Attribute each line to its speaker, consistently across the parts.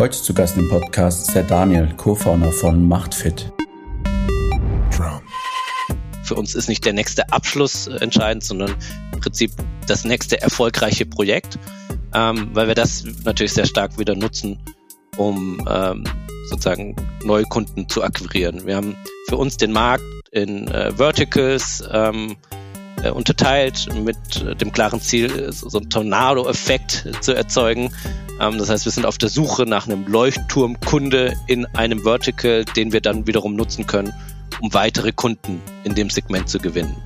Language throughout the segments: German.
Speaker 1: Heute zu Gast im Podcast ist der Daniel, Co-Founder von Machtfit.
Speaker 2: Für uns ist nicht der nächste Abschluss äh, entscheidend, sondern im Prinzip das nächste erfolgreiche Projekt, ähm, weil wir das natürlich sehr stark wieder nutzen, um ähm, sozusagen neue Kunden zu akquirieren. Wir haben für uns den Markt in äh, Verticals ähm, äh, unterteilt mit äh, dem klaren Ziel, so, so einen Tornado-Effekt zu erzeugen. Ähm, das heißt, wir sind auf der Suche nach einem Leuchtturmkunde in einem Vertical, den wir dann wiederum nutzen können, um weitere Kunden in dem Segment zu gewinnen.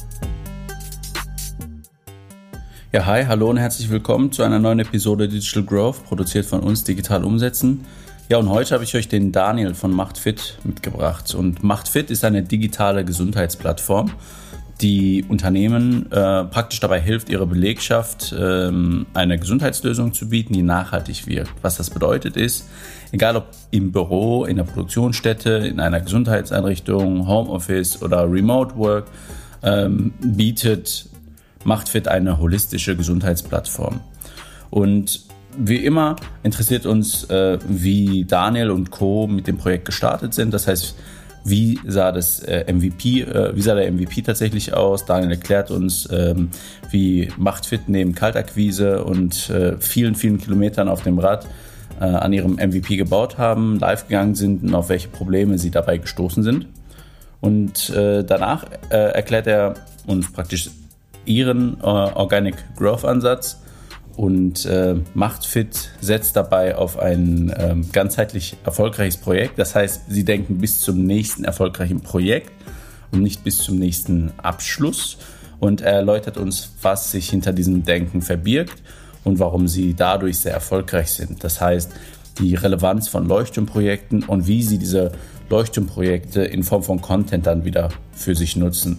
Speaker 1: Ja, hi, hallo und herzlich willkommen zu einer neuen Episode Digital Growth, produziert von uns Digital Umsetzen. Ja, und heute habe ich euch den Daniel von MachtFit mitgebracht. Und MachtFit ist eine digitale Gesundheitsplattform, die Unternehmen äh, praktisch dabei hilft, ihre Belegschaft ähm, eine Gesundheitslösung zu bieten, die nachhaltig wirkt. Was das bedeutet ist, egal ob im Büro, in der Produktionsstätte, in einer Gesundheitseinrichtung, Homeoffice oder Remote Work, ähm, bietet MachtFit eine holistische Gesundheitsplattform. Und wie immer interessiert uns, äh, wie Daniel und Co. mit dem Projekt gestartet sind. Das heißt, wie sah das äh, MVP, äh, wie sah der MVP tatsächlich aus? Daniel erklärt uns, ähm, wie Machtfit neben Kaltakquise und äh, vielen, vielen Kilometern auf dem Rad an ihrem MVP gebaut haben, live gegangen sind und auf welche Probleme sie dabei gestoßen sind. Und danach erklärt er uns praktisch ihren Organic Growth Ansatz und äh, Machtfit setzt dabei auf ein äh, ganzheitlich erfolgreiches Projekt. Das heißt, sie denken bis zum nächsten erfolgreichen Projekt und nicht bis zum nächsten Abschluss. Und er erläutert uns, was sich hinter diesem Denken verbirgt und warum sie dadurch sehr erfolgreich sind. Das heißt, die Relevanz von Leuchtturmprojekten und wie sie diese Leuchtturmprojekte in Form von Content dann wieder für sich nutzen.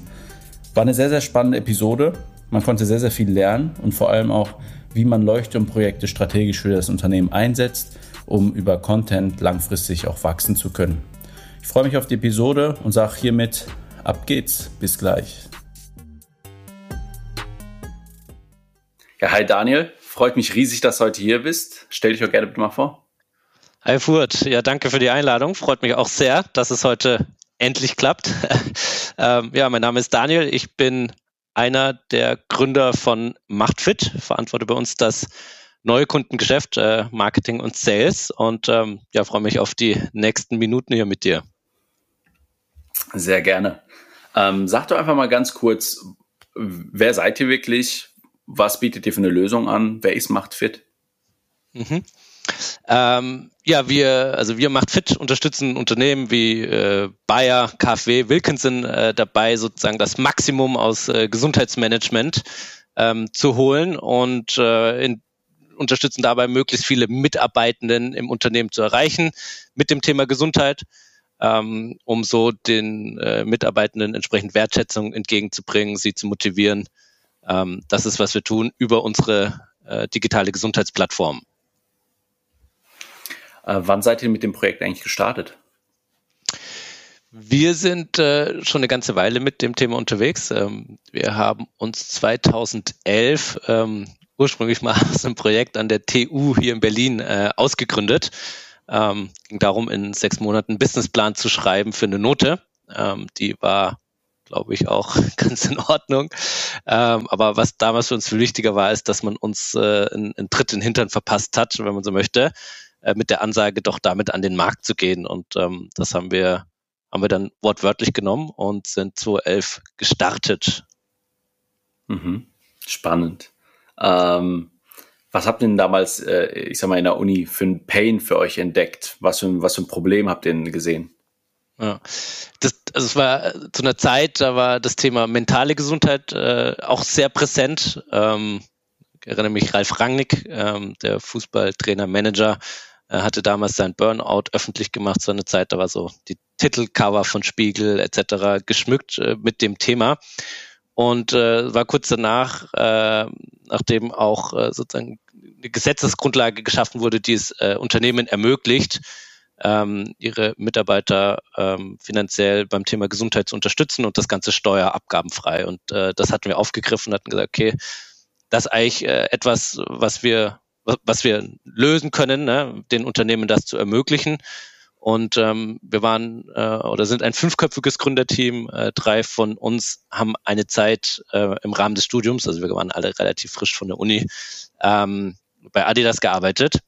Speaker 1: War eine sehr, sehr spannende Episode. Man konnte sehr, sehr viel lernen und vor allem auch, wie man Leuchtturmprojekte strategisch für das Unternehmen einsetzt, um über Content langfristig auch wachsen zu können. Ich freue mich auf die Episode und sage hiermit, ab geht's, bis gleich. Ja, hi Daniel, freut mich riesig, dass du heute hier bist. Stell dich doch gerne bitte mal vor.
Speaker 2: Hi Furt, ja, danke für die Einladung. Freut mich auch sehr, dass es heute endlich klappt. ähm, ja, mein Name ist Daniel. Ich bin einer der Gründer von Machtfit, verantworte bei uns das neue Kundengeschäft, äh, Marketing und Sales und ähm, ja, freue mich auf die nächsten Minuten hier mit dir.
Speaker 1: Sehr gerne. Ähm, sag doch einfach mal ganz kurz, wer seid ihr wirklich? Was bietet ihr für eine Lösung an? Wer ist Machtfit?
Speaker 2: Mhm. Ähm, ja, wir, also wir macht fit, unterstützen Unternehmen wie äh, Bayer, KfW, Wilkinson äh, dabei, sozusagen das Maximum aus äh, Gesundheitsmanagement ähm, zu holen und äh, in, unterstützen dabei, möglichst viele Mitarbeitenden im Unternehmen zu erreichen mit dem Thema Gesundheit, ähm, um so den äh, Mitarbeitenden entsprechend Wertschätzung entgegenzubringen, sie zu motivieren. Ähm, das ist, was wir tun über unsere äh, digitale Gesundheitsplattform.
Speaker 1: Äh, wann seid ihr mit dem Projekt eigentlich gestartet?
Speaker 2: Wir sind äh, schon eine ganze Weile mit dem Thema unterwegs. Ähm, wir haben uns 2011 ähm, ursprünglich mal aus einem Projekt an der TU hier in Berlin äh, ausgegründet. Ähm, ging darum, in sechs Monaten einen Businessplan zu schreiben für eine Note. Ähm, die war, glaube ich, auch ganz in Ordnung. Ähm, aber was damals für uns viel wichtiger war, ist, dass man uns äh, einen, einen Tritt in den Hintern verpasst hat, wenn man so möchte. Äh, mit der Ansage, doch damit an den Markt zu gehen. Und ähm, das haben wir, haben wir dann wortwörtlich genommen und sind 2011 gestartet.
Speaker 1: Mhm. Spannend. Ähm, was habt ihr denn damals, äh, ich sag mal, in der Uni für ein Pain für euch entdeckt? Was für, was für ein Problem habt ihr denn gesehen?
Speaker 2: Ja, das, also es war zu einer Zeit, da war das Thema mentale Gesundheit äh, auch sehr präsent. Ähm, ich erinnere mich, Ralf Rangnick, ähm, der Fußballtrainer, Manager, er hatte damals sein Burnout öffentlich gemacht, so eine Zeit, da war so die Titelcover von Spiegel etc. geschmückt äh, mit dem Thema. Und äh, war kurz danach, äh, nachdem auch äh, sozusagen eine Gesetzesgrundlage geschaffen wurde, die es äh, Unternehmen ermöglicht, ähm, ihre Mitarbeiter ähm, finanziell beim Thema Gesundheit zu unterstützen und das ganze steuerabgabenfrei. Und äh, das hatten wir aufgegriffen, hatten gesagt, okay, das ist eigentlich äh, etwas, was wir was wir lösen können, ne, den Unternehmen das zu ermöglichen. Und ähm, wir waren äh, oder sind ein fünfköpfiges Gründerteam. Äh, drei von uns haben eine Zeit äh, im Rahmen des Studiums, also wir waren alle relativ frisch von der Uni, ähm, bei Adidas gearbeitet.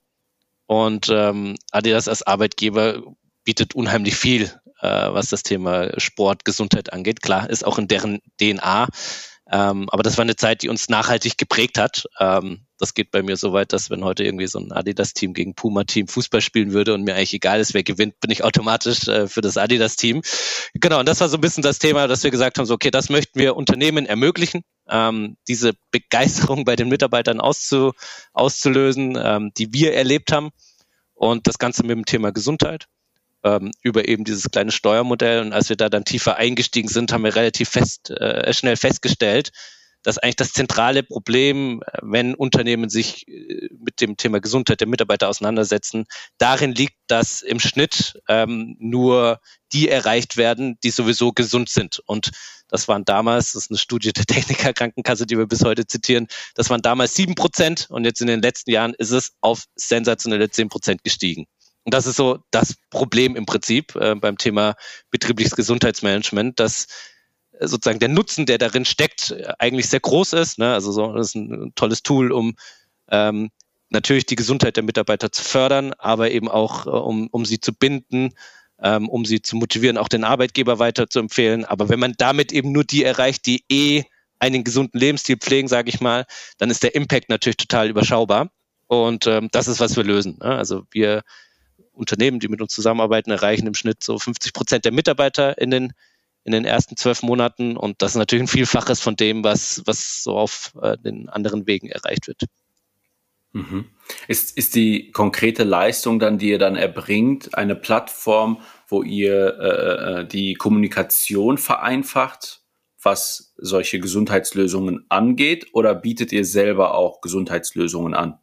Speaker 2: Und ähm, Adidas als Arbeitgeber bietet unheimlich viel, äh, was das Thema Sport, Gesundheit angeht. Klar, ist auch in deren DNA. Ähm, aber das war eine Zeit, die uns nachhaltig geprägt hat. Ähm, das geht bei mir so weit, dass wenn heute irgendwie so ein Adidas-Team gegen Puma-Team Fußball spielen würde und mir eigentlich egal ist, wer gewinnt, bin ich automatisch äh, für das Adidas-Team. Genau, und das war so ein bisschen das Thema, dass wir gesagt haben, so, okay, das möchten wir Unternehmen ermöglichen, ähm, diese Begeisterung bei den Mitarbeitern auszu, auszulösen, ähm, die wir erlebt haben. Und das Ganze mit dem Thema Gesundheit ähm, über eben dieses kleine Steuermodell. Und als wir da dann tiefer eingestiegen sind, haben wir relativ fest, äh, schnell festgestellt, dass eigentlich das zentrale Problem, äh, wenn Unternehmen sich äh, mit dem Thema Gesundheit der Mitarbeiter auseinandersetzen, darin liegt, dass im Schnitt ähm, nur die erreicht werden, die sowieso gesund sind. Und das waren damals, das ist eine Studie der Techniker Krankenkasse, die wir bis heute zitieren, das waren damals sieben Prozent und jetzt in den letzten Jahren ist es auf sensationelle zehn Prozent gestiegen. Und das ist so das Problem im Prinzip äh, beim Thema betriebliches Gesundheitsmanagement, dass äh, sozusagen der Nutzen, der darin steckt, äh, eigentlich sehr groß ist. Ne? Also so, das ist ein tolles Tool, um ähm, natürlich die Gesundheit der Mitarbeiter zu fördern, aber eben auch, äh, um, um sie zu binden, ähm, um sie zu motivieren, auch den Arbeitgeber weiter zu empfehlen. Aber wenn man damit eben nur die erreicht, die eh einen gesunden Lebensstil pflegen, sage ich mal, dann ist der Impact natürlich total überschaubar. Und ähm, das ist, was wir lösen. Ne? Also wir Unternehmen, die mit uns zusammenarbeiten, erreichen im Schnitt so 50 Prozent der Mitarbeiter in den in den ersten zwölf Monaten und das ist natürlich ein Vielfaches von dem, was, was so auf äh, den anderen Wegen erreicht wird.
Speaker 1: Mhm. Ist, ist die konkrete Leistung dann, die ihr dann erbringt, eine Plattform, wo ihr äh, äh die Kommunikation vereinfacht, was solche Gesundheitslösungen angeht, oder bietet ihr selber auch Gesundheitslösungen an?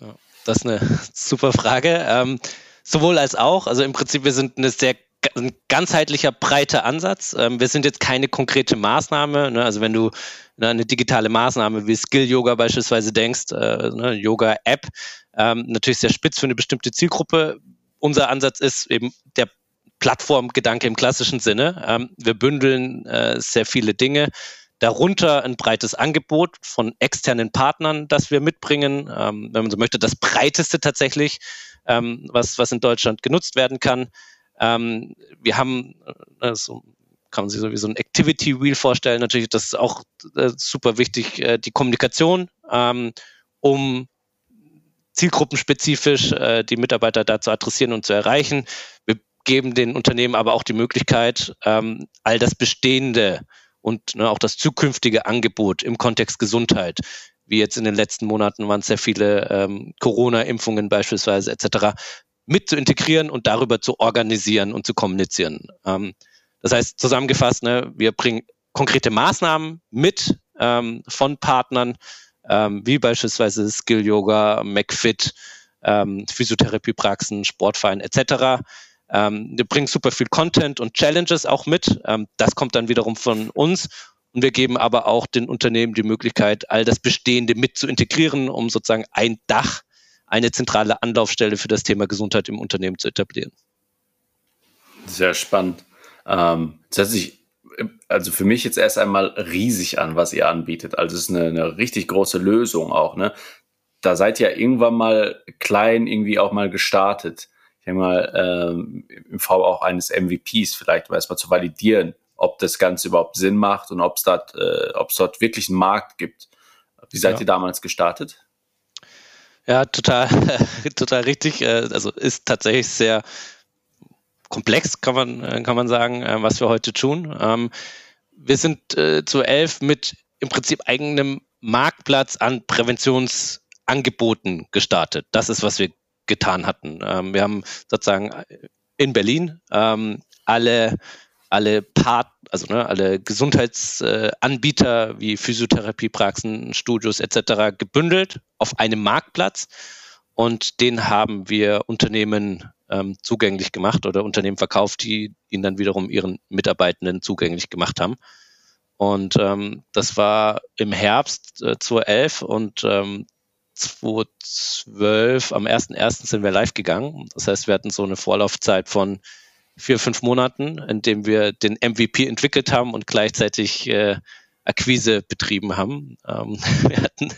Speaker 2: Ja, das ist eine super Frage. Ähm, Sowohl als auch. Also im Prinzip, wir sind eine sehr ein ganzheitlicher, breiter Ansatz. Ähm, wir sind jetzt keine konkrete Maßnahme. Ne? Also wenn du ne, eine digitale Maßnahme wie Skill Yoga beispielsweise denkst, äh, ne, Yoga App, ähm, natürlich sehr spitz für eine bestimmte Zielgruppe. Unser Ansatz ist eben der Plattformgedanke im klassischen Sinne. Ähm, wir bündeln äh, sehr viele Dinge. Darunter ein breites Angebot von externen Partnern, das wir mitbringen. Wenn man so möchte, das breiteste tatsächlich ähm, was, was in Deutschland genutzt werden kann. Ähm, wir haben, äh, so kann man sich sowieso ein Activity Wheel vorstellen. Natürlich, das ist auch äh, super wichtig, äh, die Kommunikation, ähm, um zielgruppenspezifisch äh, die Mitarbeiter da zu adressieren und zu erreichen. Wir geben den Unternehmen aber auch die Möglichkeit, ähm, all das Bestehende und ne, auch das zukünftige Angebot im Kontext Gesundheit wie jetzt in den letzten Monaten waren sehr viele ähm, Corona-Impfungen beispielsweise etc., mit zu integrieren und darüber zu organisieren und zu kommunizieren. Ähm, das heißt, zusammengefasst, ne, wir bringen konkrete Maßnahmen mit ähm, von Partnern, ähm, wie beispielsweise Skill Yoga, McFit, ähm, Physiotherapiepraxen, Sportverein etc. Ähm, wir bringen super viel Content und Challenges auch mit. Das kommt dann wiederum von uns und wir geben aber auch den Unternehmen die Möglichkeit, all das Bestehende mit zu integrieren, um sozusagen ein Dach, eine zentrale Anlaufstelle für das Thema Gesundheit im Unternehmen zu etablieren.
Speaker 1: Sehr spannend. Ähm, das hört sich also für mich jetzt erst einmal riesig an, was ihr anbietet. Also es ist eine, eine richtig große Lösung auch. Ne? Da seid ihr irgendwann mal klein irgendwie auch mal gestartet. Ich denke mal, ähm, im Fall auch eines MVPs vielleicht, um erstmal zu validieren, ob das Ganze überhaupt Sinn macht und ob es dort, äh, dort wirklich einen Markt gibt. Wie seid ja. ihr damals gestartet?
Speaker 2: Ja, total, total richtig. Äh, also ist tatsächlich sehr komplex, kann man, äh, kann man sagen, äh, was wir heute tun. Ähm, wir sind zu elf mit im Prinzip eigenem Marktplatz an Präventionsangeboten gestartet. Das ist, was wir getan hatten. Ähm, wir haben sozusagen in Berlin ähm, alle alle Part, also ne, alle Gesundheitsanbieter äh, wie Physiotherapiepraxen, Studios etc. gebündelt auf einem Marktplatz und den haben wir Unternehmen ähm, zugänglich gemacht oder Unternehmen verkauft, die ihn dann wiederum ihren Mitarbeitenden zugänglich gemacht haben. Und ähm, das war im Herbst äh, 2011 und ähm, 2012, am 1.1. sind wir live gegangen. Das heißt, wir hatten so eine Vorlaufzeit von vier, fünf Monaten, in dem wir den MVP entwickelt haben und gleichzeitig äh, Akquise betrieben haben. Ähm, wir hatten,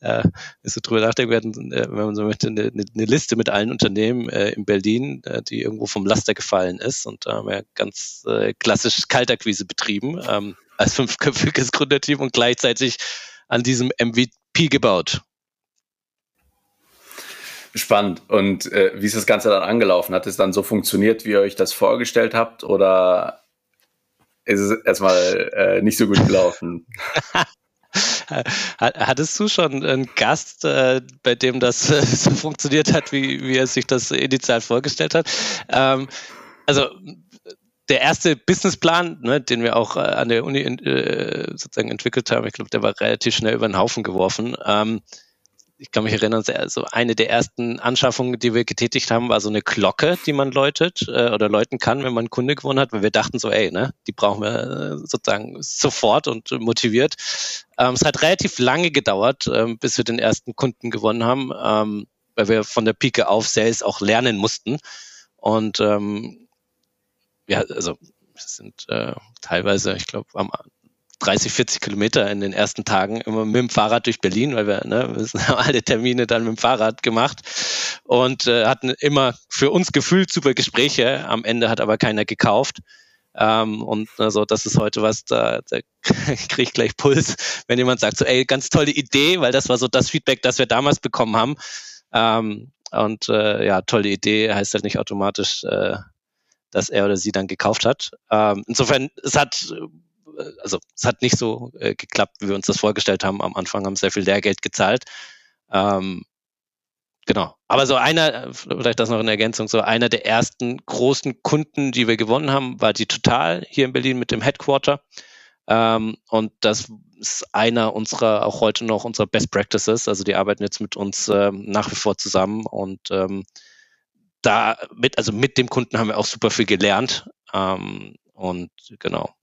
Speaker 2: äh, so drüber nachdenken, wir hatten, äh, wenn man so möchte, eine, eine Liste mit allen Unternehmen äh, in Berlin, äh, die irgendwo vom Laster gefallen ist. Und da haben wir ganz äh, klassisch Kaltakquise betrieben ähm, als fünfköpfiges Gründerteam und gleichzeitig an diesem MVP gebaut.
Speaker 1: Spannend. Und äh, wie ist das Ganze dann angelaufen? Hat es dann so funktioniert, wie ihr euch das vorgestellt habt? Oder ist es erstmal äh, nicht so gut gelaufen?
Speaker 2: Hattest du schon einen Gast, äh, bei dem das äh, so funktioniert hat, wie, wie er sich das initial vorgestellt hat? Ähm, also der erste Businessplan, ne, den wir auch äh, an der Uni äh, sozusagen entwickelt haben, ich glaube, der war relativ schnell über den Haufen geworfen. Ähm, ich kann mich erinnern, so eine der ersten Anschaffungen, die wir getätigt haben, war so eine Glocke, die man läutet äh, oder läuten kann, wenn man einen Kunde gewonnen hat, weil wir dachten so, ey, ne, die brauchen wir äh, sozusagen sofort und motiviert. Ähm, es hat relativ lange gedauert, ähm, bis wir den ersten Kunden gewonnen haben, ähm, weil wir von der Pike auf Sales auch lernen mussten. Und ähm, ja, also es sind äh, teilweise, ich glaube, am 30, 40 Kilometer in den ersten Tagen immer mit dem Fahrrad durch Berlin, weil wir, ne, wir haben alle Termine dann mit dem Fahrrad gemacht und äh, hatten immer für uns gefühlt super Gespräche. Am Ende hat aber keiner gekauft. Ähm, und also das ist heute was, da, da kriege ich gleich Puls, wenn jemand sagt, so, ey, ganz tolle Idee, weil das war so das Feedback, das wir damals bekommen haben. Ähm, und äh, ja, tolle Idee heißt halt nicht automatisch, äh, dass er oder sie dann gekauft hat. Ähm, insofern, es hat also es hat nicht so äh, geklappt, wie wir uns das vorgestellt haben. Am Anfang haben sehr viel Lehrgeld gezahlt. Ähm, genau. Aber so einer, vielleicht das noch in Ergänzung, so einer der ersten großen Kunden, die wir gewonnen haben, war die Total hier in Berlin mit dem Headquarter. Ähm, und das ist einer unserer, auch heute noch unserer Best Practices. Also die arbeiten jetzt mit uns ähm, nach wie vor zusammen und ähm, da mit, also mit dem Kunden haben wir auch super viel gelernt. Ähm, und genau,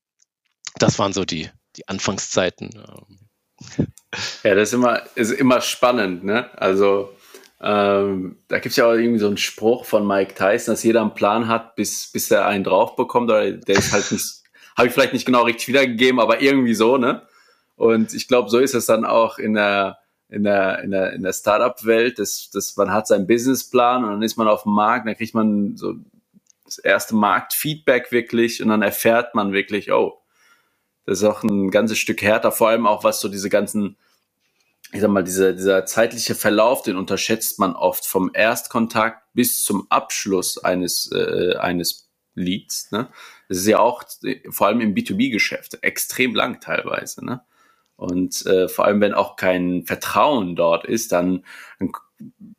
Speaker 2: das waren so die, die Anfangszeiten.
Speaker 1: Ja, das ist immer, ist immer spannend, ne? Also ähm, da gibt es ja auch irgendwie so einen Spruch von Mike Tyson, dass jeder einen Plan hat, bis, bis er einen drauf bekommt, oder der ist halt nicht, habe ich vielleicht nicht genau richtig wiedergegeben, aber irgendwie so, ne? Und ich glaube, so ist es dann auch in der, in der, in der, in der Startup-Welt, dass, dass man hat seinen Businessplan und dann ist man auf dem Markt, dann kriegt man so das erste Marktfeedback wirklich und dann erfährt man wirklich, oh, das ist auch ein ganzes Stück härter, vor allem auch was so diese ganzen, ich sag mal, dieser, dieser zeitliche Verlauf, den unterschätzt man oft vom Erstkontakt bis zum Abschluss eines, äh, eines Leads. Ne? Das ist ja auch vor allem im B2B-Geschäft extrem lang teilweise. Ne? Und äh, vor allem, wenn auch kein Vertrauen dort ist, dann, dann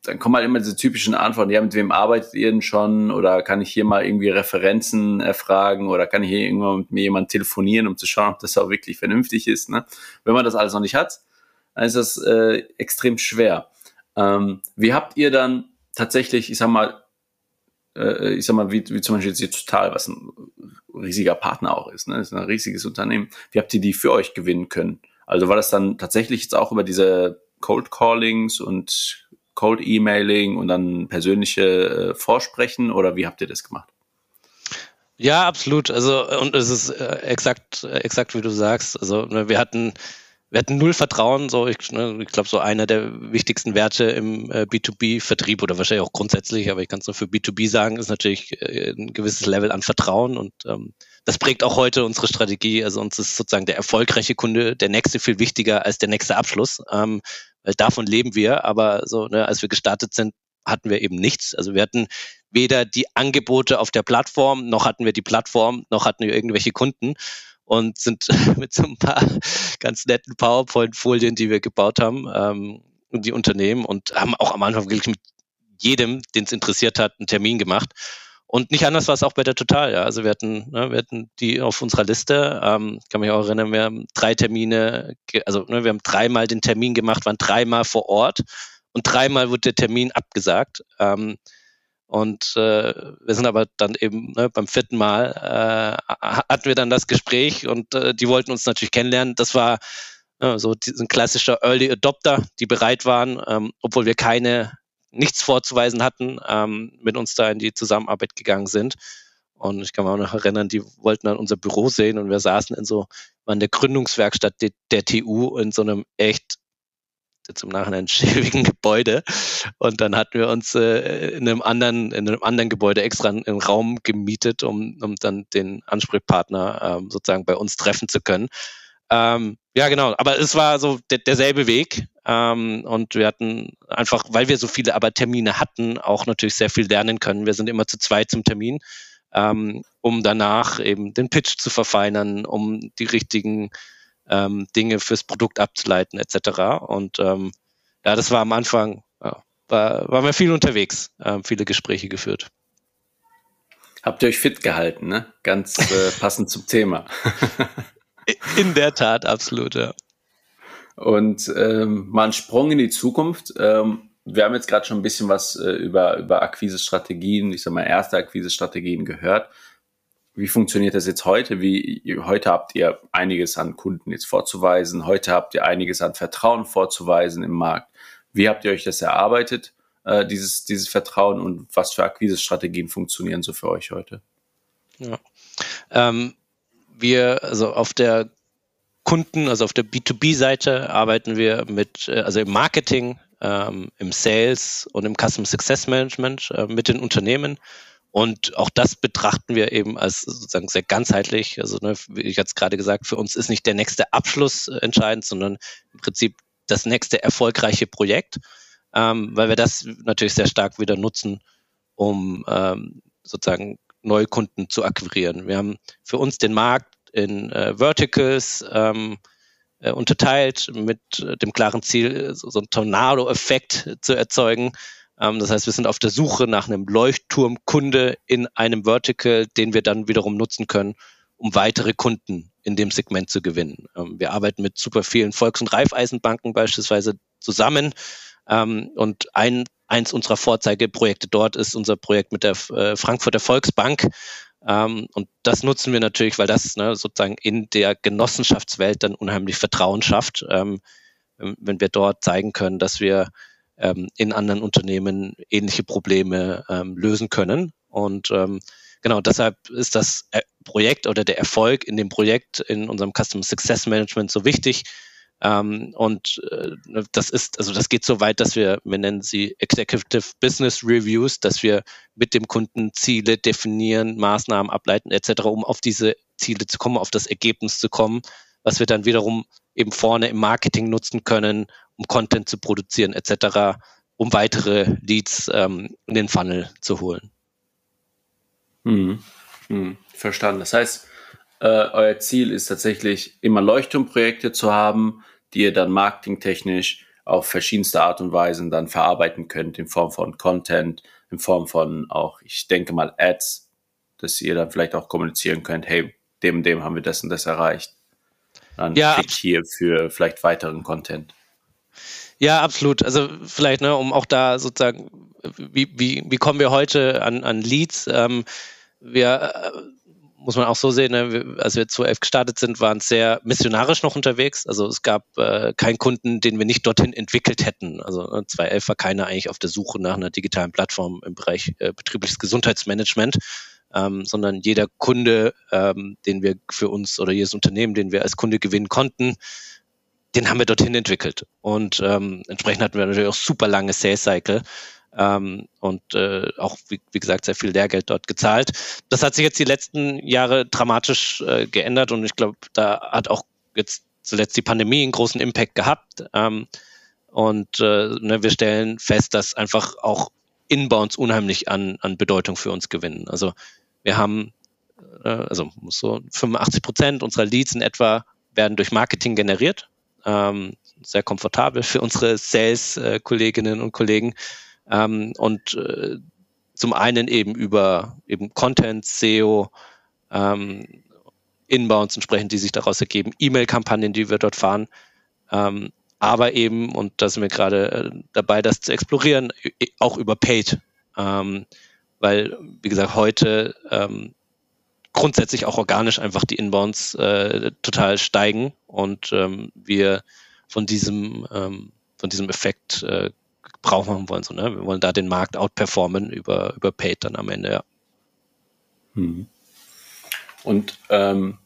Speaker 1: dann kommen halt immer diese typischen Antworten, ja, mit wem arbeitet ihr denn schon? Oder kann ich hier mal irgendwie Referenzen erfragen? Oder kann ich hier irgendwann mit mir jemand telefonieren, um zu schauen, ob das auch wirklich vernünftig ist? Ne? Wenn man das alles noch nicht hat, dann ist das äh, extrem schwer. Ähm, wie habt ihr dann tatsächlich, ich sag mal, äh, ich sag mal, wie, wie zum Beispiel jetzt Total, was ein riesiger Partner auch ist, ne? Das ist ein riesiges Unternehmen. Wie habt ihr die für euch gewinnen können? Also war das dann tatsächlich jetzt auch über diese Cold Callings und Cold Emailing und dann persönliche äh, Vorsprechen oder wie habt ihr das gemacht?
Speaker 2: Ja, absolut. Also und es ist äh, exakt, äh, exakt wie du sagst. Also ne, wir hatten wir hatten null Vertrauen. So, ich, ne, ich glaube, so einer der wichtigsten Werte im äh, B2B-Vertrieb oder wahrscheinlich auch grundsätzlich, aber ich kann es nur für B2B sagen, ist natürlich äh, ein gewisses Level an Vertrauen und ähm, das prägt auch heute unsere Strategie. Also uns ist sozusagen der erfolgreiche Kunde, der nächste viel wichtiger als der nächste Abschluss. Ähm, weil davon leben wir, aber so, ne, als wir gestartet sind, hatten wir eben nichts. Also wir hatten weder die Angebote auf der Plattform, noch hatten wir die Plattform, noch hatten wir irgendwelche Kunden und sind mit so ein paar ganz netten PowerPoint-Folien, die wir gebaut haben, ähm, die Unternehmen und haben auch am Anfang wirklich mit jedem, den es interessiert hat, einen Termin gemacht. Und nicht anders war es auch bei der Total. Ja. Also wir hatten, ne, wir hatten die auf unserer Liste. Ähm, kann mich auch erinnern, wir haben drei Termine, also ne, wir haben dreimal den Termin gemacht, waren dreimal vor Ort und dreimal wurde der Termin abgesagt. Ähm, und äh, wir sind aber dann eben ne, beim vierten Mal äh, hatten wir dann das Gespräch und äh, die wollten uns natürlich kennenlernen. Das war ja, so ein klassischer Early Adopter, die bereit waren, ähm, obwohl wir keine, nichts vorzuweisen hatten, ähm, mit uns da in die Zusammenarbeit gegangen sind. Und ich kann mich auch noch erinnern, die wollten dann unser Büro sehen und wir saßen in so, waren der Gründungswerkstatt der, der TU in so einem echt im Nachhinein schäbigen Gebäude. Und dann hatten wir uns äh, in einem anderen, in einem anderen Gebäude extra einen Raum gemietet, um, um dann den Ansprechpartner ähm, sozusagen bei uns treffen zu können. Ähm, ja, genau. Aber es war so der, derselbe Weg. Ähm, und wir hatten einfach, weil wir so viele aber Termine hatten, auch natürlich sehr viel lernen können. Wir sind immer zu zweit zum Termin, ähm, um danach eben den Pitch zu verfeinern, um die richtigen ähm, Dinge fürs Produkt abzuleiten etc. Und ähm, ja, das war am Anfang, ja, war, waren wir viel unterwegs, äh, viele Gespräche geführt.
Speaker 1: Habt ihr euch fit gehalten, ne? Ganz äh, passend zum Thema.
Speaker 2: in der Tat, absolut, ja.
Speaker 1: Und ähm, mal ein Sprung in die Zukunft. Ähm, wir haben jetzt gerade schon ein bisschen was äh, über, über Akquise-Strategien, ich sag mal erste Akquise-Strategien gehört. Wie funktioniert das jetzt heute? Wie, heute habt ihr einiges an Kunden jetzt vorzuweisen. Heute habt ihr einiges an Vertrauen vorzuweisen im Markt. Wie habt ihr euch das erarbeitet, äh, dieses, dieses Vertrauen und was für Akquise-Strategien funktionieren so für euch heute?
Speaker 2: Ja. Ähm, wir, also auf der Kunden, also auf der B2B-Seite arbeiten wir mit, äh, also im Marketing, ähm, im Sales und im Customer Success Management äh, mit den Unternehmen und auch das betrachten wir eben als sozusagen sehr ganzheitlich. Also, ne, wie ich jetzt gerade gesagt, für uns ist nicht der nächste Abschluss äh, entscheidend, sondern im Prinzip das nächste erfolgreiche Projekt, ähm, weil wir das natürlich sehr stark wieder nutzen, um ähm, sozusagen neue Kunden zu akquirieren. Wir haben für uns den Markt in äh, Verticals ähm, äh, unterteilt mit äh, dem klaren Ziel, so, so einen Tornado-Effekt zu erzeugen. Ähm, das heißt, wir sind auf der Suche nach einem Leuchtturmkunde in einem Vertical, den wir dann wiederum nutzen können, um weitere Kunden in dem Segment zu gewinnen. Ähm, wir arbeiten mit super vielen Volks- und Raiffeisenbanken beispielsweise zusammen. Ähm, und ein, eins unserer Vorzeigeprojekte dort ist unser Projekt mit der äh, Frankfurter Volksbank. Und das nutzen wir natürlich, weil das ne, sozusagen in der Genossenschaftswelt dann unheimlich Vertrauen schafft, wenn wir dort zeigen können, dass wir ähm, in anderen Unternehmen ähnliche Probleme ähm, lösen können. Und ähm, genau deshalb ist das äh, Projekt oder der Erfolg in dem Projekt in unserem Customer Success Management so wichtig. Ähm, und äh, das ist, also das geht so weit, dass wir, wir nennen sie Executive Business Reviews, dass wir mit dem Kunden Ziele definieren, Maßnahmen ableiten etc., um auf diese Ziele zu kommen, auf das Ergebnis zu kommen, was wir dann wiederum eben vorne im Marketing nutzen können, um Content zu produzieren etc., um weitere Leads ähm, in den Funnel zu holen.
Speaker 1: Hm. Hm. Verstanden. Das heißt, äh, euer Ziel ist tatsächlich immer Leuchtturmprojekte zu haben, die ihr dann marketingtechnisch auf verschiedenste Art und Weisen dann verarbeiten könnt, in Form von Content, in Form von auch, ich denke mal, Ads, dass ihr dann vielleicht auch kommunizieren könnt, hey, dem, dem haben wir das und das erreicht. Dann ja, hier für vielleicht weiteren Content.
Speaker 2: Ja, absolut. Also vielleicht, ne, um auch da sozusagen, wie, wie, wie kommen wir heute an, an Leads? Ähm, wir äh, muss man auch so sehen, ne, als wir 2011 gestartet sind, waren es sehr missionarisch noch unterwegs. Also es gab äh, keinen Kunden, den wir nicht dorthin entwickelt hätten. Also 2011 war keiner eigentlich auf der Suche nach einer digitalen Plattform im Bereich äh, betriebliches Gesundheitsmanagement. Ähm, sondern jeder Kunde, ähm, den wir für uns oder jedes Unternehmen, den wir als Kunde gewinnen konnten, den haben wir dorthin entwickelt. Und ähm, entsprechend hatten wir natürlich auch super lange Sales Cycle ähm, und äh, auch, wie, wie, gesagt, sehr viel Lehrgeld dort gezahlt. Das hat sich jetzt die letzten Jahre dramatisch äh, geändert und ich glaube, da hat auch jetzt zuletzt die Pandemie einen großen Impact gehabt. Ähm, und äh, ne, wir stellen fest, dass einfach auch Inbounds unheimlich an, an Bedeutung für uns gewinnen. Also wir haben, äh, also so 85 Prozent unserer Leads in etwa werden durch Marketing generiert ähm, sehr komfortabel für unsere Sales-Kolleginnen und Kollegen. Ähm, und äh, zum einen eben über eben Content, SEO, ähm, Inbounds entsprechend, die sich daraus ergeben, E-Mail-Kampagnen, die wir dort fahren, ähm, aber eben, und da sind wir gerade äh, dabei, das zu explorieren, auch über Paid. Ähm, weil, wie gesagt, heute ähm, grundsätzlich auch organisch einfach die Inbounds äh, total steigen und ähm, wir von diesem, ähm, von diesem Effekt äh, Gebrauch machen wollen. So, ne? Wir wollen da den Markt outperformen über, über Paid dann am Ende, ja.
Speaker 1: Hm. Und ähm,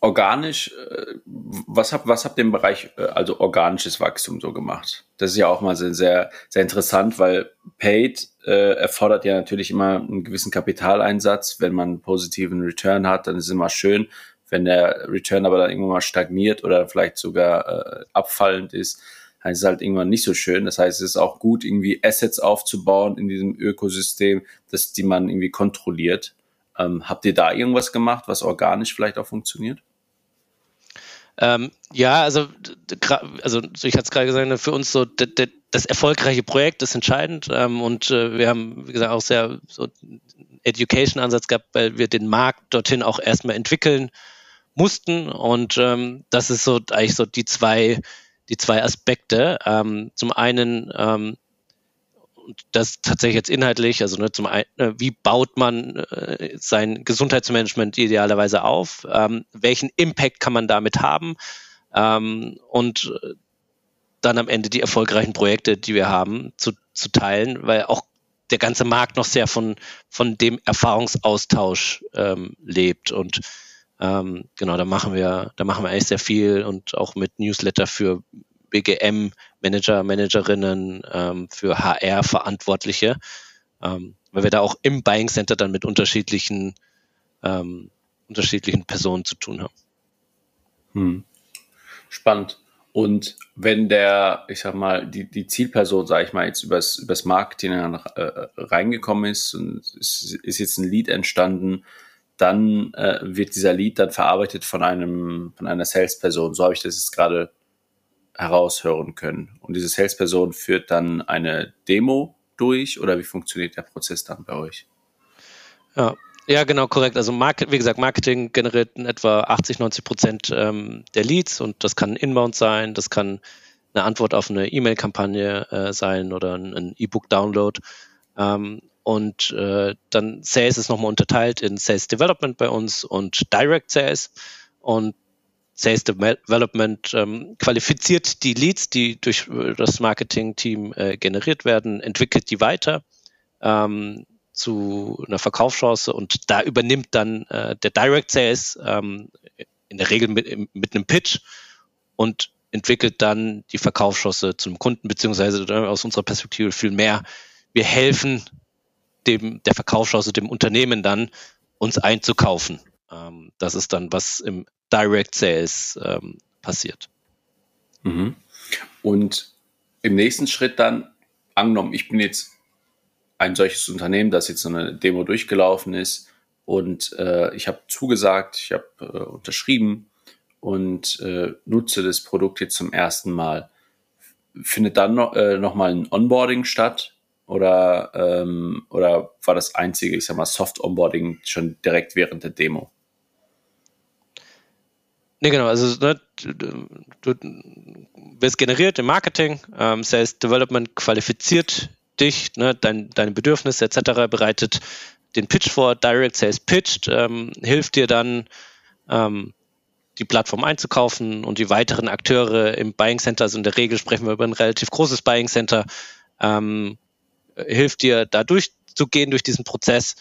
Speaker 1: organisch, äh, was habt, was habt ihr im Bereich, äh, also organisches Wachstum so gemacht? Das ist ja auch mal sehr, sehr, sehr interessant, weil Paid äh, erfordert ja natürlich immer einen gewissen Kapitaleinsatz. Wenn man einen positiven Return hat, dann ist es immer schön. Wenn der Return aber dann irgendwann mal stagniert oder vielleicht sogar äh, abfallend ist, ist es halt irgendwann nicht so schön. Das heißt, es ist auch gut, irgendwie Assets aufzubauen in diesem Ökosystem, dass die man irgendwie kontrolliert. Ähm, habt ihr da irgendwas gemacht, was organisch vielleicht auch funktioniert?
Speaker 2: Ähm, ja, also, also ich hatte es gerade gesagt, für uns so das erfolgreiche Projekt ist entscheidend ähm, und äh, wir haben, wie gesagt, auch sehr so Education-Ansatz gehabt, weil wir den Markt dorthin auch erstmal entwickeln mussten und ähm, das ist so eigentlich so die zwei die zwei Aspekte. Ähm, zum einen ähm, das tatsächlich jetzt inhaltlich, also ne, zum einen, äh, wie baut man äh, sein Gesundheitsmanagement idealerweise auf? Ähm, welchen Impact kann man damit haben? Ähm, und äh, dann am Ende die erfolgreichen Projekte, die wir haben, zu, zu teilen, weil auch der ganze Markt noch sehr von, von dem Erfahrungsaustausch ähm, lebt. Und ähm, genau, da machen wir, da machen wir eigentlich sehr viel und auch mit Newsletter für BGM-Manager, Managerinnen, ähm, für HR-Verantwortliche, ähm, weil wir da auch im Buying Center dann mit unterschiedlichen, ähm, unterschiedlichen Personen zu tun haben.
Speaker 1: Hm. Spannend. Und wenn der, ich sag mal, die, die Zielperson, sage ich mal, jetzt übers, übers Marketing äh, reingekommen ist und es ist jetzt ein Lead entstanden, dann äh, wird dieser Lead dann verarbeitet von einem, von einer Salesperson. So habe ich das jetzt gerade heraushören können. Und diese Salesperson führt dann eine Demo durch oder wie funktioniert der Prozess dann bei euch?
Speaker 2: Ja, ja, genau, korrekt. Also Market, wie gesagt, Marketing generiert in etwa 80, 90 Prozent ähm, der Leads und das kann Inbound sein, das kann eine Antwort auf eine E-Mail-Kampagne äh, sein oder ein, E-Book-Download. Ähm, und äh, dann Sales ist nochmal unterteilt in Sales Development bei uns und Direct Sales. Und Sales Development ähm, qualifiziert die Leads, die durch äh, das Marketing-Team äh, generiert werden, entwickelt die weiter ähm, zu einer Verkaufschance und da übernimmt dann äh, der Direct Sales ähm, in der Regel mit, mit einem Pitch und entwickelt dann die Verkaufschance zum Kunden, beziehungsweise äh, aus unserer Perspektive viel mehr. Wir helfen dem, der Verkaufschance, dem Unternehmen dann, uns einzukaufen. Ähm, das ist dann, was im Direct Sales ähm, passiert.
Speaker 1: Mhm. Und im nächsten Schritt dann, angenommen, ich bin jetzt ein solches Unternehmen, das jetzt so eine Demo durchgelaufen ist und äh, ich habe zugesagt, ich habe äh, unterschrieben und äh, nutze das Produkt jetzt zum ersten Mal. Findet dann noch, äh, noch mal ein Onboarding statt oder, ähm, oder war das einzige, ich sag mal, Soft Onboarding schon direkt während der Demo?
Speaker 2: Ne, genau, also ne, du, du, wirst generiert im Marketing, ähm, Sales Development qualifiziert dich, ne, dein, deine Bedürfnisse etc., bereitet den Pitch vor, Direct Sales pitcht, ähm, hilft dir dann, ähm, die Plattform einzukaufen und die weiteren Akteure im Buying Center, also in der Regel sprechen wir über ein relativ großes Buying Center, ähm, hilft dir da durchzugehen durch diesen Prozess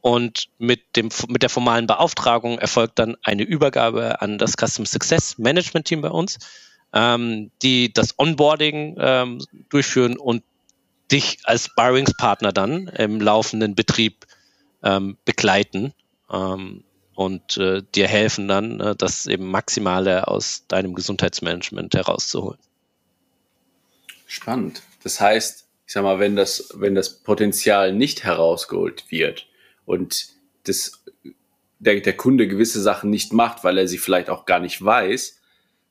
Speaker 2: und mit, dem, mit der formalen Beauftragung erfolgt dann eine Übergabe an das Custom Success Management Team bei uns, ähm, die das Onboarding ähm, durchführen und dich als Sparringspartner dann im laufenden Betrieb ähm, begleiten ähm, und äh, dir helfen dann, äh, das eben Maximale aus deinem Gesundheitsmanagement herauszuholen.
Speaker 1: Spannend. Das heißt, ich sag mal, wenn das, wenn das Potenzial nicht herausgeholt wird, und das, der, der Kunde gewisse Sachen nicht macht, weil er sie vielleicht auch gar nicht weiß,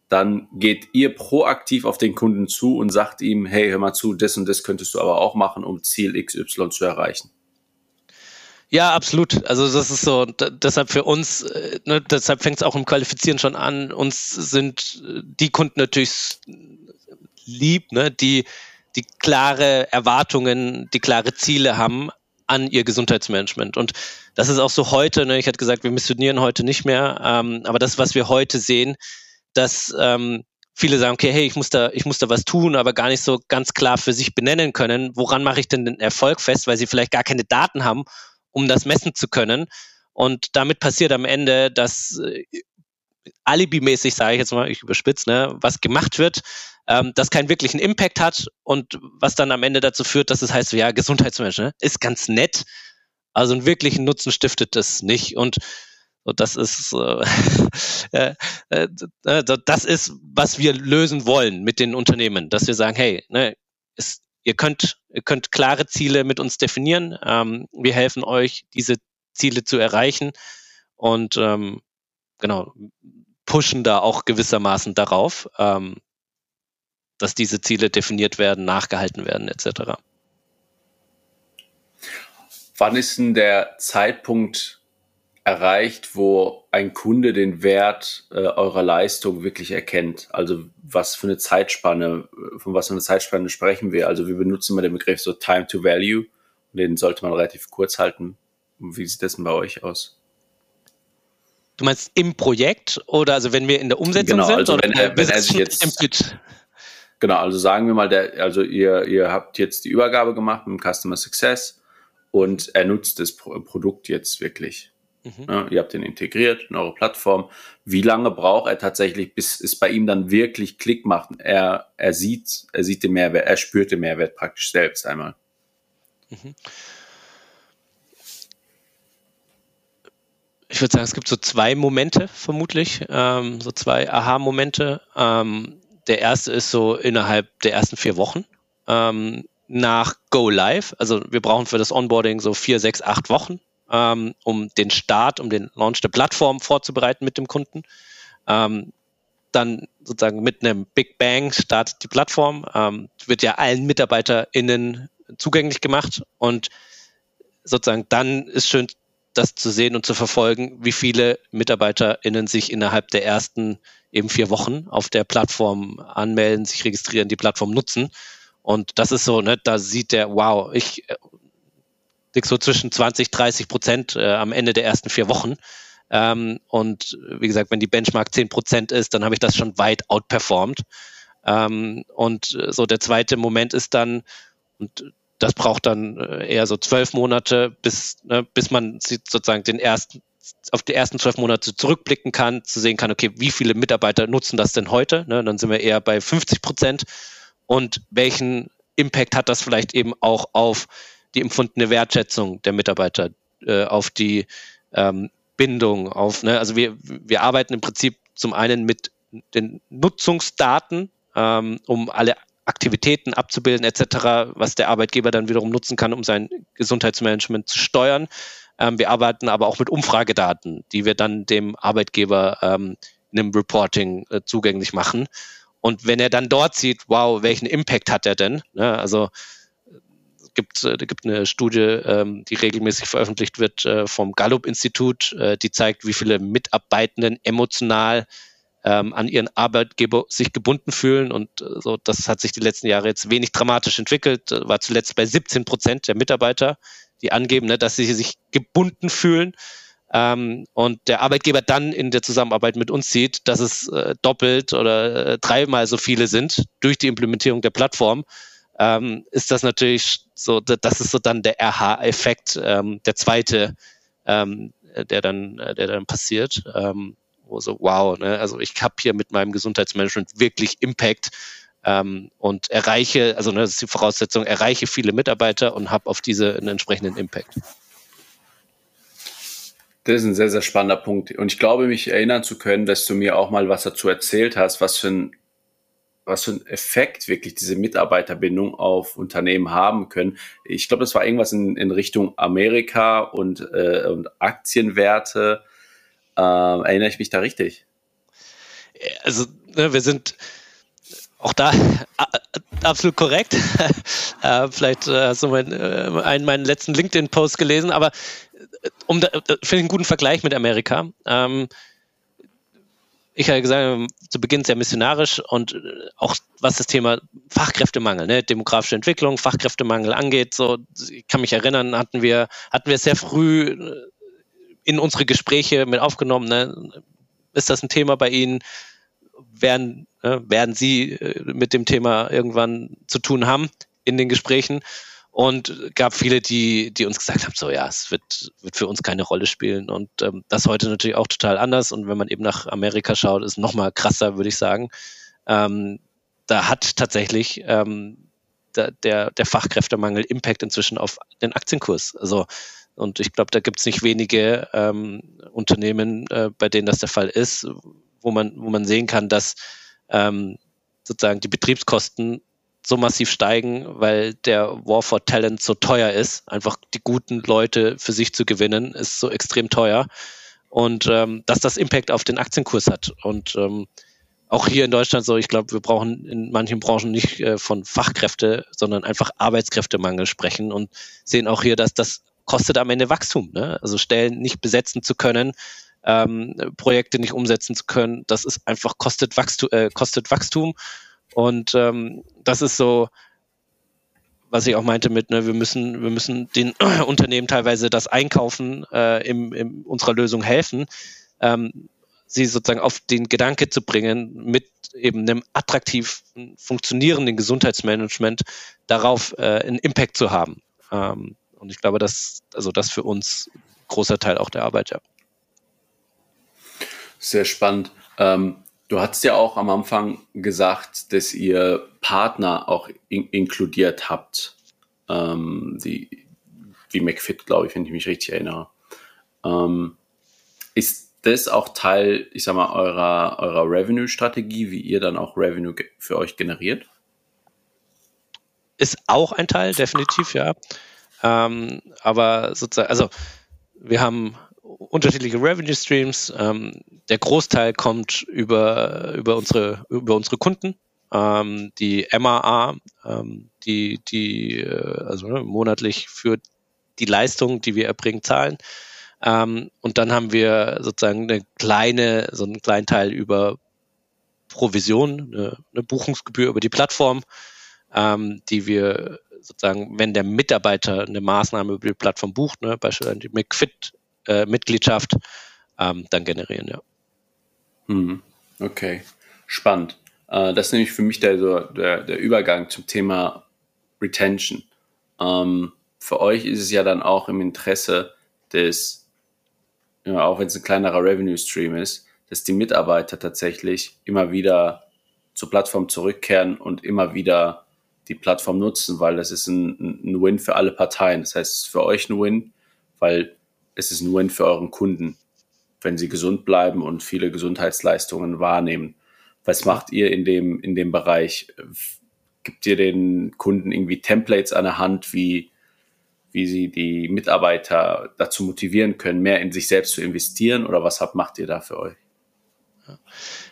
Speaker 1: dann geht ihr proaktiv auf den Kunden zu und sagt ihm, hey, hör mal zu, das und das könntest du aber auch machen, um Ziel XY zu erreichen.
Speaker 2: Ja, absolut. Also das ist so, deshalb für uns, äh, ne, deshalb fängt es auch im Qualifizieren schon an. Uns sind äh, die Kunden natürlich lieb, ne, die, die klare Erwartungen, die klare Ziele haben, an ihr Gesundheitsmanagement. Und das ist auch so heute, ne, ich hatte gesagt, wir missionieren heute nicht mehr, ähm, aber das, was wir heute sehen, dass ähm, viele sagen, okay, hey, ich muss da, ich muss da was tun, aber gar nicht so ganz klar für sich benennen können, woran mache ich denn den Erfolg fest, weil sie vielleicht gar keine Daten haben, um das messen zu können. Und damit passiert am Ende, dass äh, alibimäßig, sage ich jetzt mal, ich überspitze, ne, was gemacht wird, ähm, das keinen wirklichen Impact hat und was dann am Ende dazu führt, dass es heißt, ja, Gesundheitsmanagement ne, ist ganz nett, also einen wirklichen Nutzen stiftet es nicht. Und und das ist, äh, äh, äh, das ist, was wir lösen wollen mit den Unternehmen, dass wir sagen, hey, ne, ist, ihr könnt, ihr könnt klare Ziele mit uns definieren. Ähm, wir helfen euch, diese Ziele zu erreichen und ähm, genau pushen da auch gewissermaßen darauf, ähm, dass diese Ziele definiert werden, nachgehalten werden etc.
Speaker 1: Wann ist denn der Zeitpunkt erreicht, wo ein Kunde den Wert äh, eurer Leistung wirklich erkennt? Also was für eine Zeitspanne, von was für einer Zeitspanne sprechen wir? Also wir benutzen immer den Begriff so Time to Value und den sollte man relativ kurz halten. Wie sieht das denn bei euch aus?
Speaker 2: Du meinst im Projekt oder also wenn wir in der Umsetzung
Speaker 1: genau,
Speaker 2: sind?
Speaker 1: Also
Speaker 2: oder
Speaker 1: wenn, er, wenn er sich jetzt Genau, also sagen wir mal, der, also ihr, ihr habt jetzt die Übergabe gemacht mit dem Customer Success und er nutzt das Produkt jetzt wirklich. Mhm. Ja, ihr habt ihn integriert in eure Plattform. Wie lange braucht er tatsächlich, bis es bei ihm dann wirklich Klick macht? Er, er sieht, er sieht den Mehrwert, er spürt den Mehrwert praktisch selbst einmal. Mhm.
Speaker 2: Ich würde sagen, es gibt so zwei Momente vermutlich, ähm, so zwei Aha-Momente. Ähm, der erste ist so innerhalb der ersten vier Wochen ähm, nach Go Live. Also wir brauchen für das Onboarding so vier, sechs, acht Wochen ähm, um den Start, um den Launch der Plattform vorzubereiten mit dem Kunden. Ähm, dann sozusagen mit einem Big Bang startet die Plattform, ähm, wird ja allen MitarbeiterInnen zugänglich gemacht und sozusagen dann ist schön, das zu sehen und zu verfolgen, wie viele MitarbeiterInnen sich innerhalb der ersten eben vier Wochen auf der Plattform anmelden, sich registrieren, die Plattform nutzen. Und das ist so, ne, da sieht der, wow, ich liegt so zwischen 20, 30 Prozent äh, am Ende der ersten vier Wochen. Ähm, und wie gesagt, wenn die Benchmark 10 Prozent ist, dann habe ich das schon weit outperformed. Ähm, und äh, so der zweite Moment ist dann, und das braucht dann äh, eher so zwölf Monate, bis, ne, bis man sozusagen den ersten, auf die ersten zwölf Monate zurückblicken kann, zu sehen kann, okay, wie viele Mitarbeiter nutzen das denn heute? Ne, dann sind wir eher bei 50 Prozent. Und welchen Impact hat das vielleicht eben auch auf die empfundene Wertschätzung der Mitarbeiter, äh, auf die ähm, Bindung, auf, ne, also wir, wir arbeiten im Prinzip zum einen mit den Nutzungsdaten, ähm, um alle Aktivitäten abzubilden etc., was der Arbeitgeber dann wiederum nutzen kann, um sein Gesundheitsmanagement zu steuern. Ähm, wir arbeiten aber auch mit Umfragedaten, die wir dann dem Arbeitgeber ähm, in einem Reporting äh, zugänglich machen. Und wenn er dann dort sieht, wow, welchen Impact hat er denn? Ne? Also gibt, äh, gibt eine Studie, ähm, die regelmäßig veröffentlicht wird äh, vom Gallup-Institut, äh, die zeigt, wie viele Mitarbeitenden emotional ähm, an ihren Arbeitgeber sich gebunden fühlen. Und äh, so, das hat sich die letzten Jahre jetzt wenig dramatisch entwickelt, äh, war zuletzt bei 17 Prozent der Mitarbeiter, die angeben, ne, dass sie sich gebunden fühlen. Ähm, und der Arbeitgeber dann in der Zusammenarbeit mit uns sieht, dass es äh, doppelt oder äh, dreimal so viele sind durch die Implementierung der Plattform ähm, ist das natürlich so, das ist so dann der RH-Effekt, ähm, der zweite, ähm, der dann, der dann passiert, ähm, so, wow, ne, also ich habe hier mit meinem Gesundheitsmanagement wirklich Impact ähm, und erreiche, also ne, das ist die Voraussetzung, erreiche viele Mitarbeiter und habe auf diese einen entsprechenden Impact.
Speaker 1: Das ist ein sehr, sehr spannender Punkt. Und ich glaube, mich erinnern zu können, dass du mir auch mal was dazu erzählt hast, was für ein was für einen Effekt wirklich diese Mitarbeiterbindung auf Unternehmen haben können. Ich glaube, das war irgendwas in, in Richtung Amerika und, äh, und Aktienwerte. Äh, erinnere ich mich da richtig?
Speaker 2: Also, ne, wir sind auch da absolut korrekt. äh, vielleicht äh, hast du mein, äh, einen meinen letzten LinkedIn-Post gelesen, aber äh, um da, finde ich einen guten Vergleich mit Amerika. Ähm, ich habe gesagt, zu Beginn sehr missionarisch und auch was das Thema Fachkräftemangel, ne, demografische Entwicklung, Fachkräftemangel angeht, so, ich kann mich erinnern, hatten wir, hatten wir sehr früh in unsere Gespräche mit aufgenommen, ne, ist das ein Thema bei Ihnen? Werden, äh, werden Sie äh, mit dem Thema irgendwann zu tun haben in den Gesprächen? Und gab viele, die, die uns gesagt haben, so ja, es wird, wird für uns keine Rolle spielen. Und ähm, das heute natürlich auch total anders. Und wenn man eben nach Amerika schaut, ist noch mal krasser, würde ich sagen. Ähm, da hat tatsächlich ähm, der, der, der Fachkräftemangel Impact inzwischen auf den Aktienkurs. Also und ich glaube, da gibt es nicht wenige ähm, Unternehmen, äh, bei denen das der Fall ist, wo man, wo man sehen kann, dass ähm, sozusagen die Betriebskosten so massiv steigen, weil der War for Talent so teuer ist. Einfach die guten Leute für sich zu gewinnen, ist so extrem teuer. Und ähm, dass das Impact auf den Aktienkurs hat. Und ähm, auch hier in Deutschland so, ich glaube, wir brauchen in manchen Branchen nicht äh, von Fachkräfte, sondern einfach Arbeitskräftemangel sprechen und sehen auch hier, dass das kostet am Ende Wachstum. Ne? Also Stellen nicht besetzen zu können, ähm, Projekte nicht umsetzen zu können, das ist einfach kostet Wachstum, äh, kostet Wachstum. Und ähm, das ist so, was ich auch meinte mit, ne, wir müssen, wir müssen den Unternehmen teilweise das Einkaufen äh, im, in unserer Lösung helfen, ähm, sie sozusagen auf den Gedanke zu bringen, mit eben einem attraktiv funktionierenden Gesundheitsmanagement darauf äh, einen Impact zu haben. Ähm, und ich glaube, dass, also das für uns großer Teil auch der Arbeit, ja.
Speaker 1: Sehr spannend. Ähm, du hast ja auch am Anfang gesagt, dass ihr Partner auch in inkludiert habt, ähm, die, wie McFit, glaube ich, wenn ich mich richtig erinnere. Ähm, ist das auch Teil, ich sag mal, eurer, eurer Revenue-Strategie, wie ihr dann auch Revenue für euch generiert?
Speaker 2: Ist auch ein Teil, definitiv, ja. Ähm, aber sozusagen, also wir haben unterschiedliche Revenue Streams. Ähm, der Großteil kommt über, über, unsere, über unsere Kunden. Ähm, die MAA, ähm, die, die äh, also ne, monatlich für die Leistung, die wir erbringen, zahlen. Ähm, und dann haben wir sozusagen eine kleine, so einen kleinen Teil über Provision, eine, eine Buchungsgebühr über die Plattform, ähm, die wir sozusagen, wenn der Mitarbeiter eine Maßnahme über die Plattform bucht, ne, beispielsweise die McFit-Mitgliedschaft, äh, ähm, dann generieren, ja.
Speaker 1: Hm. Okay, spannend. Äh, das ist nämlich für mich der, der, der Übergang zum Thema Retention. Ähm, für euch ist es ja dann auch im Interesse des, ja, auch wenn es ein kleinerer Revenue Stream ist, dass die Mitarbeiter tatsächlich immer wieder zur Plattform zurückkehren und immer wieder die Plattform nutzen, weil das ist ein, ein Win für alle Parteien. Das heißt, es ist für euch ein Win, weil es ist ein Win für euren Kunden, wenn sie gesund bleiben und viele Gesundheitsleistungen wahrnehmen. Was macht ihr in dem, in dem Bereich? Gibt ihr den Kunden irgendwie Templates an der Hand, wie, wie sie die Mitarbeiter dazu motivieren können, mehr in sich selbst zu investieren? Oder was habt, macht ihr da für euch?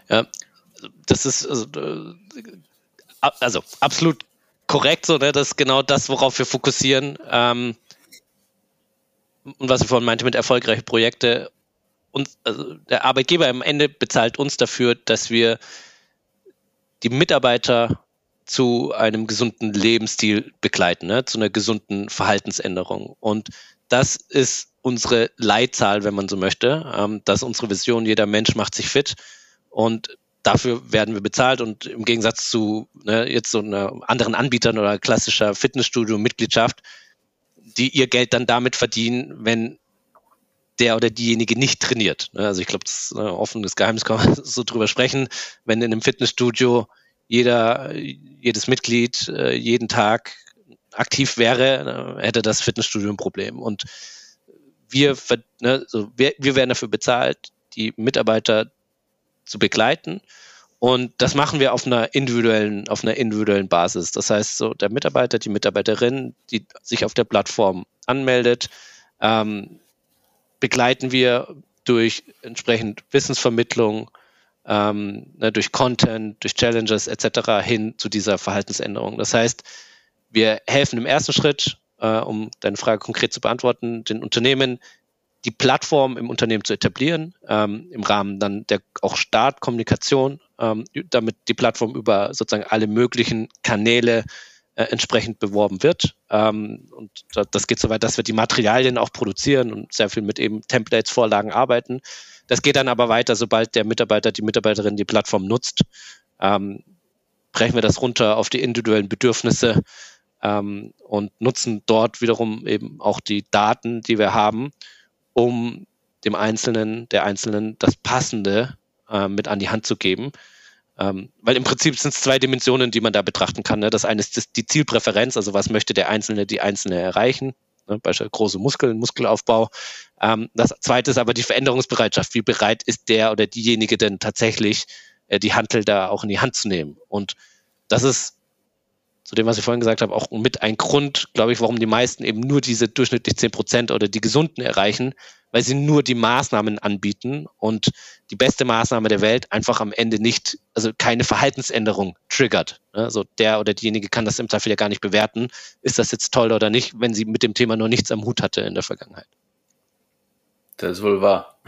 Speaker 2: Ja, das ist also, äh, also absolut korrekt, so, ne? Das ist genau das, worauf wir fokussieren. Ähm, und was ich vorhin meinte mit erfolgreichen Projekten. Und also der Arbeitgeber am Ende bezahlt uns dafür, dass wir die Mitarbeiter zu einem gesunden Lebensstil begleiten, ne? zu einer gesunden Verhaltensänderung. Und das ist unsere Leitzahl, wenn man so möchte. Ähm, das ist unsere Vision, jeder Mensch macht sich fit. Und dafür werden wir bezahlt und im Gegensatz zu ne, jetzt so einer anderen Anbietern oder klassischer Fitnessstudio-Mitgliedschaft, die ihr Geld dann damit verdienen, wenn der oder diejenige nicht trainiert. Ne, also ich glaube, das ist ein offenes Geheimnis, kann man so drüber sprechen. Wenn in einem Fitnessstudio jeder, jedes Mitglied äh, jeden Tag aktiv wäre, äh, hätte das Fitnessstudio ein Problem. Und wir, ne, so, wir, wir werden dafür bezahlt, die Mitarbeiter zu begleiten. Und das machen wir auf einer individuellen, auf einer individuellen Basis. Das heißt, so der Mitarbeiter, die Mitarbeiterin, die sich auf der Plattform anmeldet, ähm, begleiten wir durch entsprechend Wissensvermittlung, ähm, ne, durch Content, durch Challenges etc. hin zu dieser Verhaltensänderung. Das heißt, wir helfen im ersten Schritt, äh, um deine Frage konkret zu beantworten, den Unternehmen die Plattform im Unternehmen zu etablieren, ähm, im Rahmen dann der auch Startkommunikation, ähm, damit die Plattform über sozusagen alle möglichen Kanäle äh, entsprechend beworben wird. Ähm, und das geht so weit, dass wir die Materialien auch produzieren und sehr viel mit eben Templates, Vorlagen arbeiten. Das geht dann aber weiter, sobald der Mitarbeiter, die Mitarbeiterin die Plattform nutzt, ähm, brechen wir das runter auf die individuellen Bedürfnisse ähm, und nutzen dort wiederum eben auch die Daten, die wir haben, um dem Einzelnen, der Einzelnen das Passende äh, mit an die Hand zu geben. Ähm, weil im Prinzip sind es zwei Dimensionen, die man da betrachten kann. Ne? Das eine ist das, die Zielpräferenz, also was möchte der Einzelne, die Einzelne erreichen. Ne? Beispiel große Muskeln, Muskelaufbau. Ähm, das zweite ist aber die Veränderungsbereitschaft. Wie bereit ist der oder diejenige denn tatsächlich, äh, die Handel da auch in die Hand zu nehmen? Und das ist zu dem, was ich vorhin gesagt habe, auch mit ein Grund, glaube ich, warum die meisten eben nur diese durchschnittlich 10 Prozent oder die Gesunden erreichen, weil sie nur die Maßnahmen anbieten und die beste Maßnahme der Welt einfach am Ende nicht, also keine Verhaltensänderung triggert. Also der oder diejenige kann das im Zweifel ja gar nicht bewerten, ist das jetzt toll oder nicht, wenn sie mit dem Thema noch nichts am Hut hatte in der Vergangenheit.
Speaker 1: Das ist wohl wahr.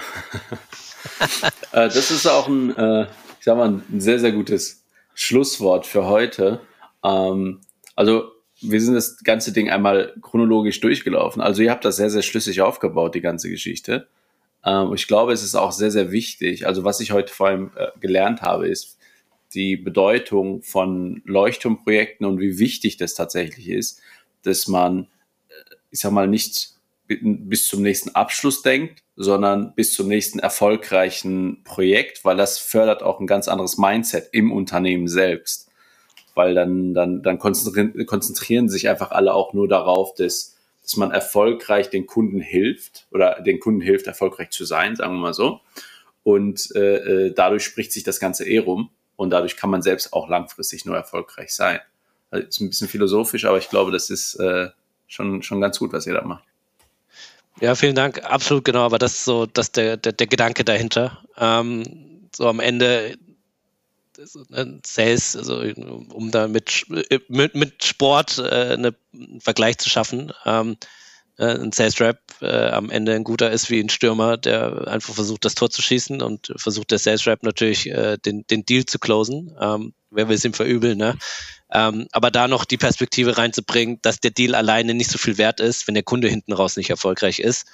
Speaker 1: Äh, das ist auch ein, äh, ich sag mal, ein sehr, sehr gutes Schlusswort für heute. Ähm, also wir sind das ganze Ding einmal chronologisch durchgelaufen. Also ihr habt das sehr, sehr schlüssig aufgebaut, die ganze Geschichte. Ähm, ich glaube, es ist auch sehr, sehr wichtig. Also was ich heute vor allem äh, gelernt habe, ist die Bedeutung von Leuchtturmprojekten und wie wichtig das tatsächlich ist, dass man, äh, ich sag mal, nicht bis zum nächsten Abschluss denkt, sondern bis zum nächsten erfolgreichen Projekt, weil das fördert auch ein ganz anderes Mindset im Unternehmen selbst weil dann, dann, dann konzentrieren, konzentrieren sich einfach alle auch nur darauf, dass, dass man erfolgreich den Kunden hilft oder den Kunden hilft, erfolgreich zu sein, sagen wir mal so. Und äh, äh, dadurch spricht sich das Ganze eh rum und dadurch kann man selbst auch langfristig nur erfolgreich sein. Also ist ein bisschen philosophisch, aber ich glaube, das ist äh, schon, schon ganz gut, was ihr da macht.
Speaker 2: Ja, vielen Dank. Absolut genau, aber das ist so das der, der, der Gedanke dahinter. Ähm, so am Ende Ne, Sales, also um da mit, mit, mit Sport äh, eine, einen Vergleich zu schaffen. Ähm, äh, ein Sales Rap äh, am Ende ein guter ist wie ein Stürmer, der einfach versucht, das Tor zu schießen und versucht der Sales Rap natürlich äh, den, den Deal zu closen. Ähm, wer will es ihm verübeln, ne? Ähm, aber da noch die Perspektive reinzubringen, dass der Deal alleine nicht so viel wert ist, wenn der Kunde hinten raus nicht erfolgreich ist,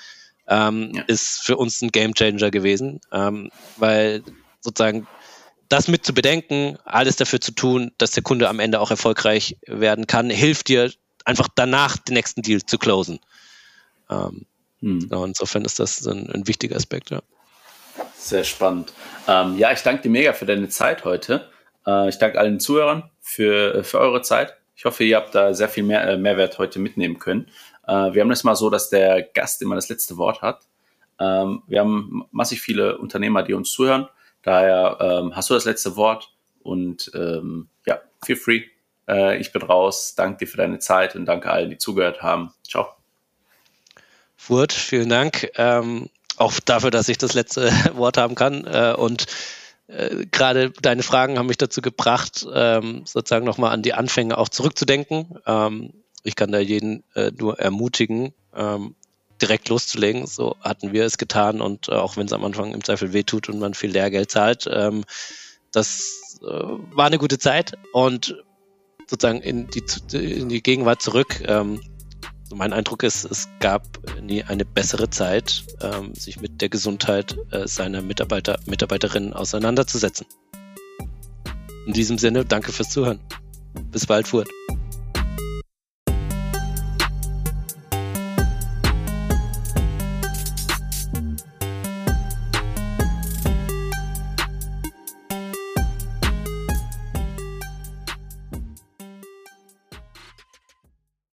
Speaker 2: ähm, ja. ist für uns ein Game Changer gewesen, ähm, weil sozusagen das mit zu bedenken, alles dafür zu tun, dass der Kunde am Ende auch erfolgreich werden kann, hilft dir einfach danach den nächsten Deal zu closen. Ähm, hm. genau, insofern ist das ein, ein, wichtiger Aspekt, ja.
Speaker 1: Sehr spannend. Ähm, ja, ich danke dir mega für deine Zeit heute. Äh, ich danke allen Zuhörern für, für eure Zeit. Ich hoffe, ihr habt da sehr viel mehr, äh, Mehrwert heute mitnehmen können. Äh, wir haben das mal so, dass der Gast immer das letzte Wort hat. Ähm, wir haben massig viele Unternehmer, die uns zuhören. Daher ähm, hast du das letzte Wort und ähm, ja, feel free. Äh, ich bin raus. Danke dir für deine Zeit und danke allen, die zugehört haben. Ciao.
Speaker 2: Furt, vielen Dank. Ähm, auch dafür, dass ich das letzte Wort haben kann. Äh, und äh, gerade deine Fragen haben mich dazu gebracht, ähm, sozusagen nochmal an die Anfänge auch zurückzudenken. Ähm, ich kann da jeden äh, nur ermutigen, ähm, direkt loszulegen. So hatten wir es getan und äh, auch wenn es am Anfang im Zweifel wehtut und man viel Lehrgeld zahlt, ähm, das äh, war eine gute Zeit und sozusagen in die, in die Gegenwart zurück. Ähm, mein Eindruck ist, es gab nie eine bessere Zeit, ähm, sich mit der Gesundheit äh, seiner Mitarbeiter, Mitarbeiterinnen auseinanderzusetzen. In diesem Sinne, danke fürs Zuhören. Bis bald, Furt.